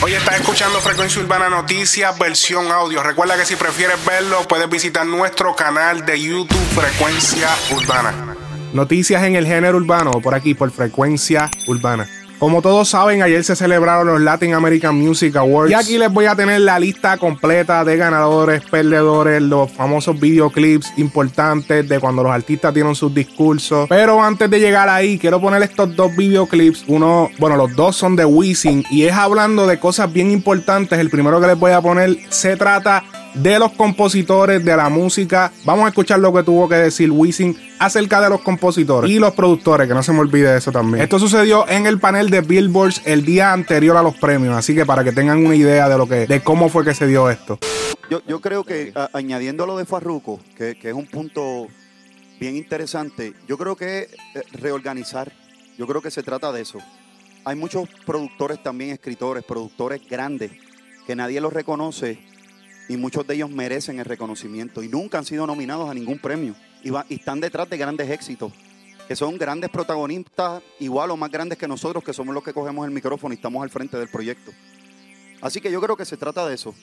Hoy estás escuchando Frecuencia Urbana Noticias, versión audio. Recuerda que si prefieres verlo, puedes visitar nuestro canal de YouTube Frecuencia Urbana. Noticias en el género urbano, por aquí, por Frecuencia Urbana. Como todos saben, ayer se celebraron los Latin American Music Awards. Y aquí les voy a tener la lista completa de ganadores, perdedores, los famosos videoclips importantes de cuando los artistas dieron sus discursos. Pero antes de llegar ahí, quiero poner estos dos videoclips. Uno, bueno, los dos son de Wisin y es hablando de cosas bien importantes. El primero que les voy a poner se trata de los compositores de la música. Vamos a escuchar lo que tuvo que decir Wisin acerca de los compositores y los productores, que no se me olvide eso también. Esto sucedió en el panel de Billboards el día anterior a los premios, así que para que tengan una idea de lo que, de cómo fue que se dio esto. Yo, creo que añadiendo lo de Farruko, que, es un punto bien interesante, yo creo que eh, reorganizar. Yo creo que se trata de eso. Hay muchos productores también, escritores, productores grandes, que nadie los reconoce y muchos de ellos merecen el reconocimiento y nunca han sido nominados a ningún premio y, están detrás de grandes éxitos, que son grandes protagonistas, igual o más grandes que nosotros, que somos los que cogemos el micrófono y estamos al frente del proyecto. Así que yo creo que se trata de eso.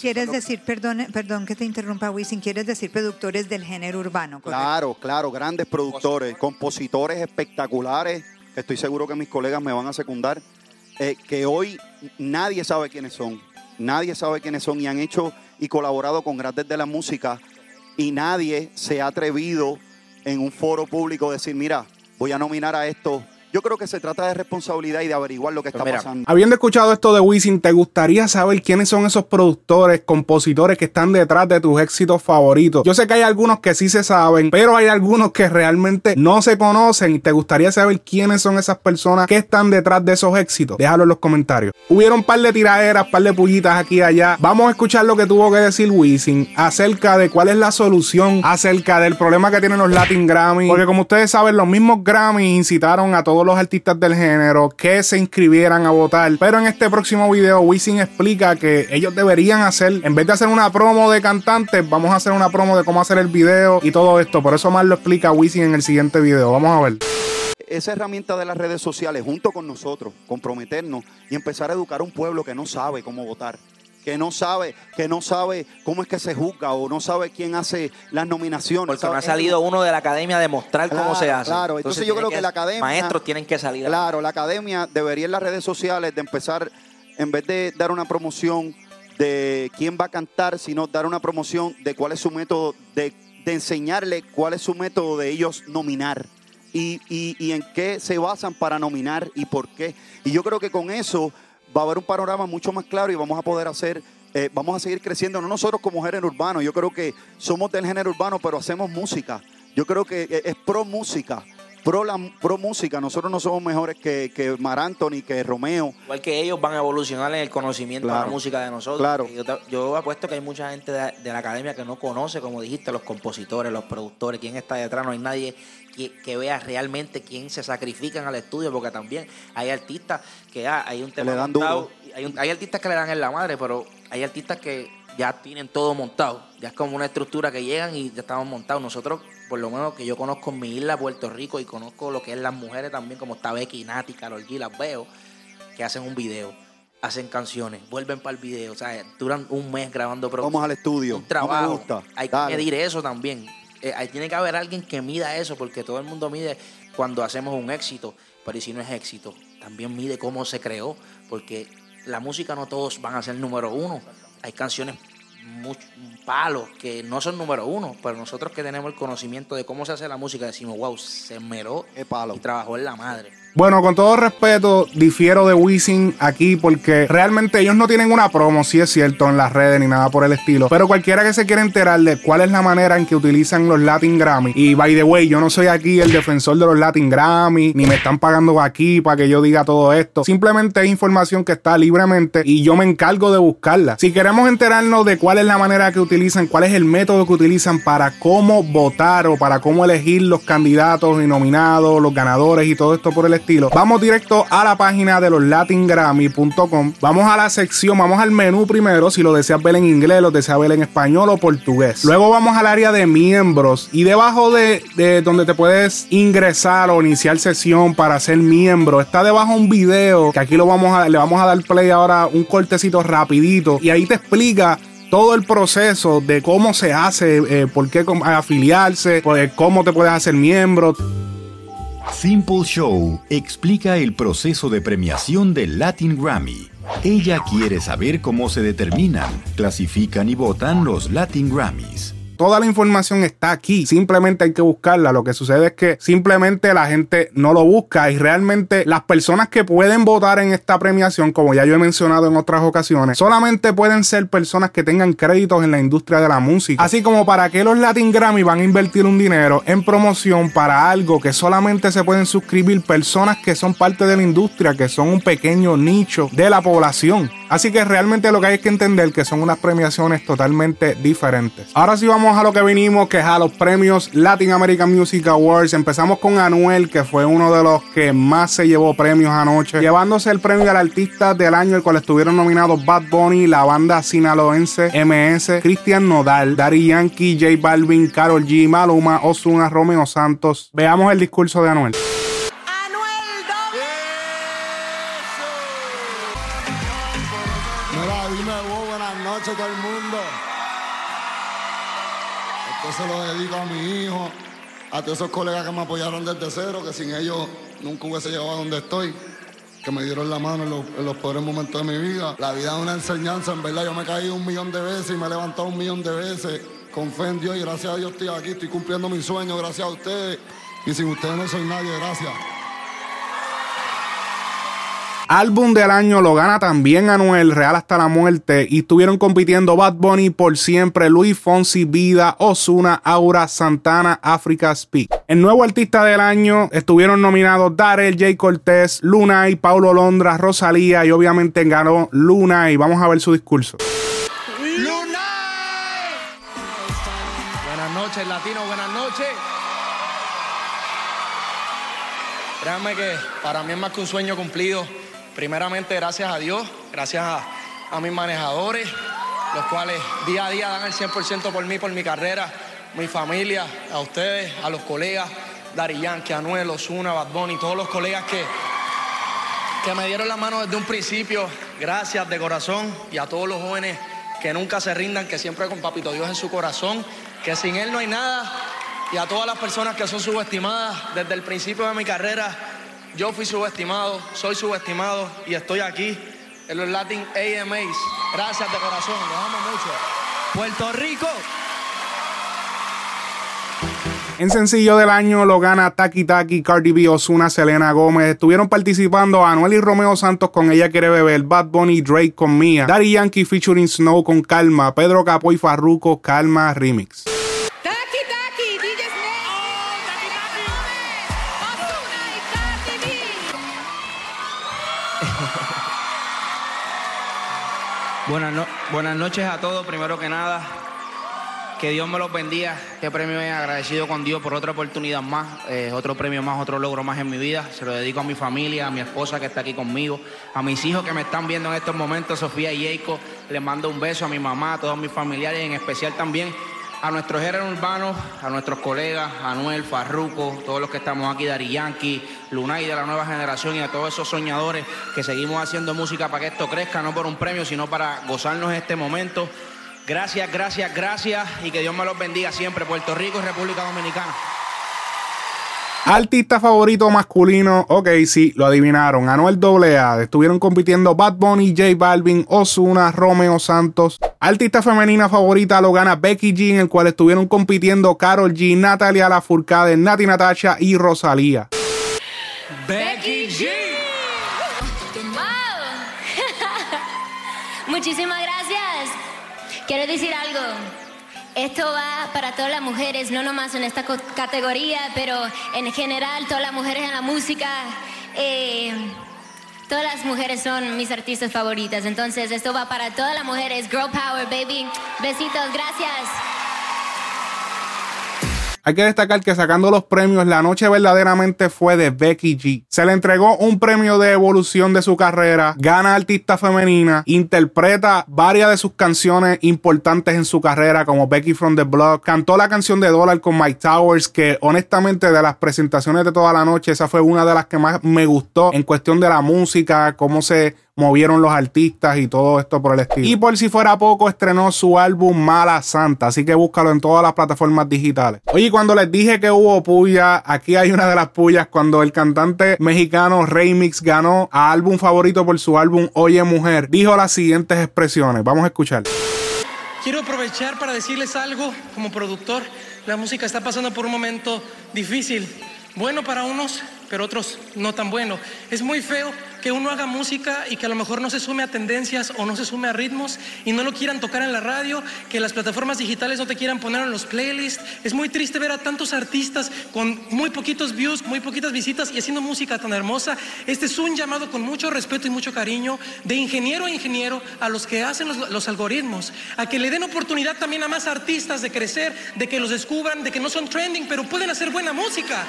¿Quieres decir, perdón, perdón que te interrumpa, Wisin, quieres decir productores del género urbano? Claro, claro, grandes productores, compositores espectaculares, estoy seguro que mis colegas me van a secundar, eh, que hoy nadie sabe quiénes son, nadie sabe quiénes son y han hecho y colaborado con grandes de la música y nadie se ha atrevido en un foro público decir, mira, voy a nominar a estos yo creo que se trata de responsabilidad y de averiguar lo que está pasando. Habiendo escuchado esto de Wisin, ¿te gustaría saber quiénes son esos productores, compositores que están detrás de tus éxitos favoritos? Yo sé que hay algunos que sí se saben, pero hay algunos que realmente no se conocen. ¿Te gustaría saber quiénes son esas personas que están detrás de esos éxitos? Déjalo en los comentarios. Hubieron un par de tiraderas, un par de pullitas aquí y allá. Vamos a escuchar lo que tuvo que decir Wisin acerca de cuál es la solución acerca del problema que tienen los Latin Grammy. Porque como ustedes saben, los mismos Grammy incitaron a todos los artistas del género que se inscribieran a votar. Pero en este próximo video, Wisin explica que ellos deberían hacer, en vez de hacer una promo de cantantes, vamos a hacer una promo de cómo hacer el video y todo esto. Por eso más lo explica Wisin en el siguiente video. Vamos a ver esa herramienta de las redes sociales junto con nosotros, comprometernos y empezar a educar a un pueblo que no sabe cómo votar que no sabe, que no sabe cómo es que se juzga o no sabe quién hace las nominaciones. Porque no ha salido uno de la academia a demostrar cómo se hace. Claro, entonces, yo creo que, la academia. Maestros tienen que salir. Claro, la academia debería en las redes sociales de empezar, en vez de dar una promoción de quién va a cantar, sino dar una promoción de cuál es su método, de, enseñarle cuál es su método de ellos nominar. Y, y, en qué se basan para nominar y por qué. Y yo creo que con eso va a haber un panorama mucho más claro y vamos a poder hacer, eh, vamos a seguir creciendo, no nosotros como género urbano, yo creo que somos del género urbano, pero hacemos música. Yo creo que eh, es pro música. Pro, la, pro música, nosotros no somos mejores que, que Mar Anthony, que Romeo. Igual que ellos van a evolucionar en el conocimiento de la música de nosotros. Claro. Yo, apuesto que hay mucha gente de, de, la academia que no conoce, como dijiste, los compositores, los productores, quién está detrás. No hay nadie que, vea realmente quién se sacrifican al estudio, porque también hay artistas que ah, hay un tema montado, hay, hay artistas que le dan en la madre, pero hay artistas que ya tienen todo montado, ya es como una estructura que llegan y ya estamos montados. Nosotros, por lo menos que yo conozco en mi isla, Puerto Rico, y conozco lo que es las mujeres también, como está Becky, Nati, Karol G, las veo, que hacen un video hacen canciones, vuelven para el video, o sea, duran un mes grabando Vamos al estudio. Un trabajo. Hay que medir eso también. Eh, ahí tiene que haber alguien que mida eso, porque todo el mundo mide cuando hacemos un éxito, pero si no es éxito, también mide cómo se creó, porque la música no todos van a ser número uno. Hay canciones palos que no son número uno, pero nosotros que tenemos el conocimiento de cómo se hace la música decimos, wow, se meró y trabajó en la madre. Bueno, con todo respeto, difiero de Wisin aquí porque realmente ellos no tienen una promo, si es cierto, en las redes ni nada por el estilo. Pero cualquiera que se quiera enterar de cuál es la manera en que utilizan los Latin Grammy. Y by the way, yo no soy aquí el defensor de los Latin Grammy, ni me están pagando aquí para que yo diga todo esto. Simplemente es información que está libremente y yo me encargo de buscarla. Si queremos enterarnos de cuál es la manera que utilizan, cuál es el método que utilizan para cómo votar o para cómo elegir los candidatos y nominados, los ganadores y todo esto por el estilo Vamos directo a la página de los latingrammy.com. Vamos a la sección, vamos al menú primero, si lo deseas ver en inglés, lo deseas ver en español o portugués. Luego vamos al área de miembros y debajo de, de donde te puedes ingresar o iniciar sesión para ser miembro, está debajo un video que aquí lo vamos a, le vamos a dar play ahora un cortecito rapidito y ahí te explica todo el proceso de cómo se hace, eh, por qué afiliarse, pues, cómo te puedes hacer miembro. Simple Show explica el proceso de premiación del Latin Grammy. Ella quiere saber cómo se determinan, clasifican y votan los Latin Grammys. Toda la información está aquí, simplemente hay que buscarla. Lo que sucede es que simplemente la gente no lo busca y realmente las personas que pueden votar en esta premiación, como ya yo he mencionado en otras ocasiones, solamente pueden ser personas que tengan créditos en la industria de la música. Así como para que los Latin Grammy van a invertir un dinero en promoción para algo que solamente se pueden suscribir personas que son parte de la industria, que son un pequeño nicho de la población. Así que realmente lo que hay que entender que son unas premiaciones totalmente diferentes. Ahora sí vamos a lo que vinimos, que es a los premios Latin American Music Awards. Empezamos con Anuel, que fue uno de los que más se llevó premios anoche, llevándose el premio al artista del año, el cual estuvieron nominados Bad Bunny, la banda sinaloense MS, Cristian Nodal, Daddy Yankee, J Balvin, Karol G, Maluma, Ozuna, Romeo Santos. Veamos el discurso de Anuel. Esto se lo dedico a mi hijo, a todos esos colegas que me apoyaron desde cero, que sin ellos nunca hubiese llegado a donde estoy, que me dieron la mano en los, peores momentos de mi vida. La vida es una enseñanza, en verdad. Yo me caí un millón de veces y me he levantado un millón de veces. Con fe en Dios y gracias a Dios estoy aquí, estoy cumpliendo mi sueño, gracias a ustedes. Y sin ustedes no soy nadie, gracias. Álbum del año lo gana también Anuel, Real hasta la muerte. Y estuvieron compitiendo Bad Bunny por siempre, Luis Fonsi, Vida, Osuna, Aura, Santana, Africa Speak. El nuevo artista del año estuvieron nominados Darel, Jay Cortés, Luna y Paulo Londra, Rosalía y obviamente ganó Luna y vamos a ver su discurso. Luna. Buenas noches, latino, buenas noches. Créanme que para mí es más que un sueño cumplido Primeramente, gracias a Dios, gracias a, mis manejadores, los cuales día a día dan el 100% por mí, por mi carrera, mi familia, a ustedes, a los colegas, Dari Yankee, Anuel, Osuna, Bad Bunny, todos los colegas que, que me dieron la mano desde un principio. Gracias de corazón y a todos los jóvenes que nunca se rindan, que siempre con Papito Dios en su corazón, que sin Él no hay nada. Y a todas las personas que son subestimadas desde el principio de mi carrera, yo fui subestimado, soy subestimado y estoy aquí en los Latin AMAs. Gracias de corazón, los amo mucho. Puerto Rico. En sencillo del año lo gana Taki Taki, Cardi B, Osuna, Selena Gómez. Estuvieron participando Anuel y Romeo Santos con Ella Quiere Beber, Bad Bunny, Drake con Mia, Daddy Yankee featuring Snow con Calma, Pedro Capo y Farruko, Calma Remix. Buenas, buenas noches a todos, primero que nada. Que Dios me los bendiga. Qué premio he agradecido con Dios por otra oportunidad más, eh, otro premio más, otro logro más en mi vida. Se lo dedico a mi familia, a mi esposa que está aquí conmigo, a mis hijos que me están viendo en estos momentos, Sofía y Jacob. Les mando un beso a mi mamá, a todos mis familiares, en especial también a nuestros géneros urbanos, a nuestros colegas, Anuel, Farruco, todos los que estamos aquí, Dari Yankee, Lunay de la nueva generación y a todos esos soñadores que seguimos haciendo música para que esto crezca, no por un premio, sino para gozarnos este momento. Gracias, gracias, gracias y que Dios me los bendiga siempre, Puerto Rico y República Dominicana. Artista favorito masculino, ok, sí, lo adivinaron. Anuel AA. Estuvieron compitiendo Bad Bunny, J Balvin, Osuna, Romeo Santos. Artista femenina favorita lo gana Becky G, en el cual estuvieron compitiendo Carol G, Natalia Lafourcade, Nati Natasha y Rosalía. Becky G. Muchísimas gracias. Quiero decir algo. Esto va para todas las mujeres, no nomás en esta categoría, pero en general, todas las mujeres en la música. Eh, todas las mujeres son mis artistas favoritas. Entonces, esto va para todas las mujeres. Girl Power, baby. Besitos, gracias. Hay que destacar que sacando los premios, la noche verdaderamente fue de Becky G. Se le entregó un premio de evolución de su carrera, gana artista femenina, interpreta varias de sus canciones importantes en su carrera, como Becky from the Block, cantó la canción de Dollar con Mike Towers, que honestamente de las presentaciones de toda la noche, esa fue una de las que más me gustó en cuestión de la música, cómo se movieron los artistas y todo esto por el estilo. Y por si fuera poco, estrenó su álbum Mala Santa, así que búscalo en todas las plataformas digitales. Oye, cuando les dije que hubo puya, aquí hay una de las pullas cuando el cantante mexicano Remix ganó a álbum favorito por su álbum Oye Mujer, dijo las siguientes expresiones. Vamos a escuchar. Quiero aprovechar para decirles algo como productor. La música está pasando por un momento difícil, bueno para unos, pero otros no tan bueno. Es muy feo que uno haga música y que a lo mejor no se sume a tendencias o no se sume a ritmos y no lo quieran tocar en la radio, que las plataformas digitales no te quieran poner en los playlists. Es muy triste ver a tantos artistas con muy poquitos views, muy poquitas visitas y haciendo música tan hermosa. Este es un llamado con mucho respeto y mucho cariño de ingeniero a ingeniero a los que hacen los, los algoritmos, a que le den oportunidad también a más artistas de crecer, de que los descubran, de que no son trending, pero pueden hacer buena música.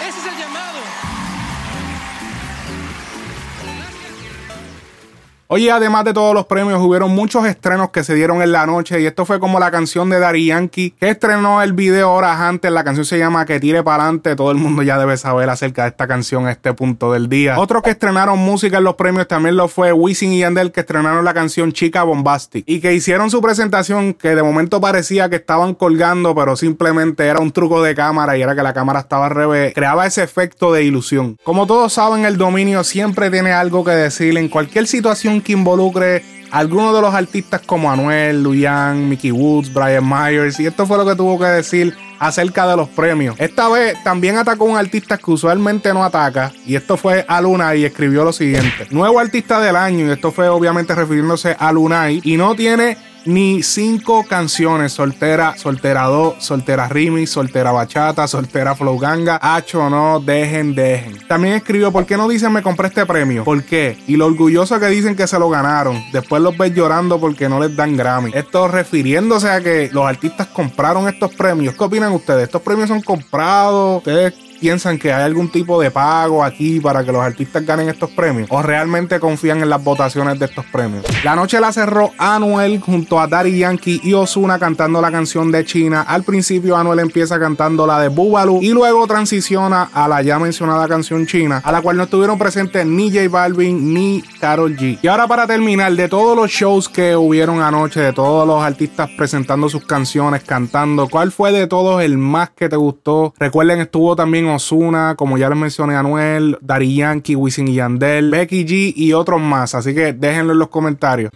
Ese es el llamado. Oye, además de todos los premios, hubieron muchos estrenos que se dieron en la noche y esto fue como la canción de Dari Yankee que estrenó el video horas antes. La canción se llama Que tire para adelante. Todo el mundo ya debe saber acerca de esta canción a este punto del día. Otros que estrenaron música en los premios también lo fue Wisin y Yandel que estrenaron la canción Chica Bombastic y que hicieron su presentación que de momento parecía que estaban colgando, pero simplemente era un truco de cámara y era que la cámara estaba al revés. Creaba ese efecto de ilusión. Como todos saben, el dominio siempre tiene algo que decir en cualquier situación que involucre a algunos de los artistas como Anuel, Luyan, Mickey Woods, Brian Myers. Y esto fue lo que tuvo que decir acerca de los premios. Esta vez también atacó un artista que usualmente no ataca. Y esto fue a Lunay y escribió lo siguiente. Nuevo artista del año. Y esto fue obviamente refiriéndose a Lunay. Y no tiene ni cinco canciones. Soltera, soltera 2, soltera remix, soltera bachata, soltera flow ganga. Hacho no, dejen, dejen. También escribió, ¿por qué no dicen me compré este premio? ¿Por qué? Y lo orgulloso que dicen que se lo ganaron. Después los ves llorando porque no les dan Grammy. Esto refiriéndose a que los artistas compraron estos premios. ¿Qué opinan ustedes? ¿Estos premios son comprados? ¿Ustedes piensan que hay algún tipo de pago aquí para que los artistas ganen estos premios o realmente confían en las votaciones de estos premios. La noche la cerró Anuel junto a Daddy Yankee y Osuna cantando la canción de China. Al principio Anuel empieza cantando la de Bubalu y luego transiciona a la ya mencionada canción china, a la cual no estuvieron presentes ni J Balvin ni Carol G. Y ahora para terminar, de todos los shows que hubieron anoche, de todos los artistas presentando sus canciones, cantando, ¿cuál fue de todos el más que te gustó? Recuerden, estuvo también Osuna, como ya les mencioné, Anuel, Dari Yankee, Wisin y Yandel, Becky G y otros más. Así que déjenlo en los comentarios.